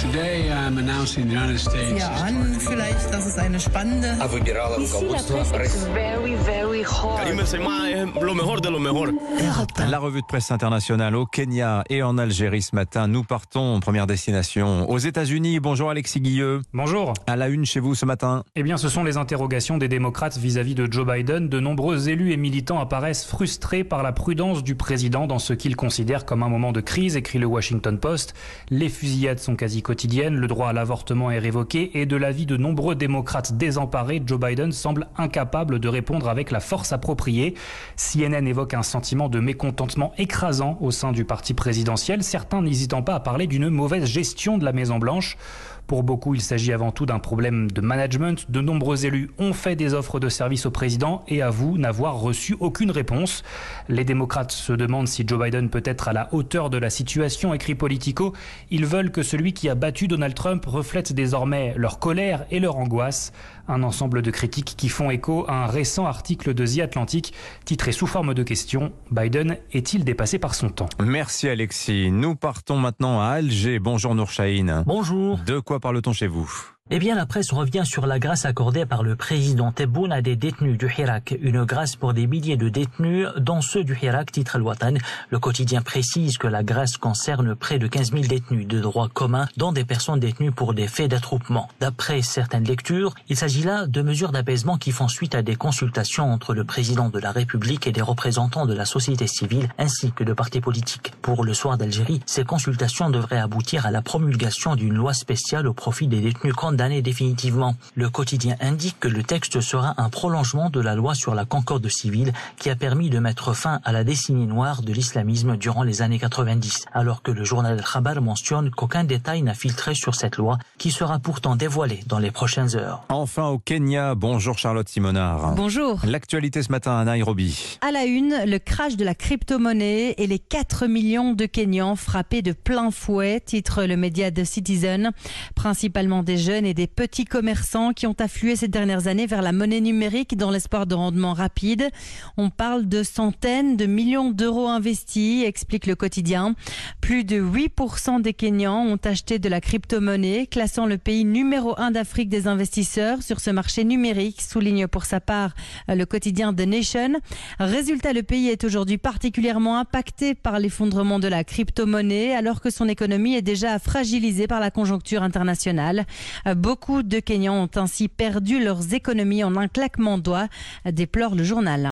Today I'm announcing the United States. Ja, an vielleicht, dass es eine spannende mejor. La revue de presse internationale au Kenya et en Algérie ce matin. Nous partons en première destination aux États-Unis. Bonjour Alexis Guilleux. Bonjour. À la une chez vous ce matin. Eh bien, ce sont les interrogations des démocrates vis-à-vis de Joe Biden. De nombreux élus et militants apparaissent frustrés par la prudence du président dans ce qu'ils considèrent comme un moment de crise, écrit le Washington Post. Les fusillades sont quasi le droit à l'avortement est révoqué et de l'avis de nombreux démocrates désemparés, Joe Biden semble incapable de répondre avec la force appropriée. CNN évoque un sentiment de mécontentement écrasant au sein du parti présidentiel, certains n'hésitant pas à parler d'une mauvaise gestion de la Maison-Blanche. Pour beaucoup, il s'agit avant tout d'un problème de management. De nombreux élus ont fait des offres de service au président et avouent n'avoir reçu aucune réponse. Les démocrates se demandent si Joe Biden peut être à la hauteur de la situation, écrit Politico. Ils veulent que celui qui a battu Donald Trump reflète désormais leur colère et leur angoisse. Un ensemble de critiques qui font écho à un récent article de The Atlantic titré sous forme de question Biden est-il dépassé par son temps? Merci Alexis. Nous partons maintenant à Alger. Bonjour Nourchaïn. Bonjour. De quoi parle-t-on chez vous? Eh bien, la presse revient sur la grâce accordée par le président Tebboune à des détenus du Hirak. Une grâce pour des milliers de détenus, dont ceux du Hirak, titre al. Le quotidien précise que la grâce concerne près de 15 000 détenus de droit commun, dont des personnes détenues pour des faits d'attroupement. D'après certaines lectures, il s'agit là de mesures d'apaisement qui font suite à des consultations entre le président de la République et des représentants de la société civile, ainsi que de partis politiques. Pour le soir d'Algérie, ces consultations devraient aboutir à la promulgation d'une loi spéciale au profit des détenus condamnés définitivement. Le quotidien indique que le texte sera un prolongement de la loi sur la concorde civile qui a permis de mettre fin à la décennie noire de l'islamisme durant les années 90, alors que le journal El Khabar mentionne qu'aucun détail n'a filtré sur cette loi qui sera pourtant dévoilée dans les prochaines heures. Enfin au Kenya. Bonjour Charlotte Simonard. Bonjour. L'actualité ce matin à Nairobi. À la une, le crash de la crypto-monnaie et les 4 millions de Kenyans frappés de plein fouet, titre le média The Citizen. Principalement des jeunes des petits commerçants qui ont afflué ces dernières années vers la monnaie numérique dans l'espoir de rendement rapide. On parle de centaines de millions d'euros investis, explique le quotidien. Plus de 8% des Kenyans ont acheté de la crypto-monnaie, classant le pays numéro 1 d'Afrique des investisseurs sur ce marché numérique, souligne pour sa part le quotidien The Nation. Résultat, le pays est aujourd'hui particulièrement impacté par l'effondrement de la crypto-monnaie alors que son économie est déjà fragilisée par la conjoncture internationale. Beaucoup de Kenyans ont ainsi perdu leurs économies en un claquement de doigts, déplore le journal.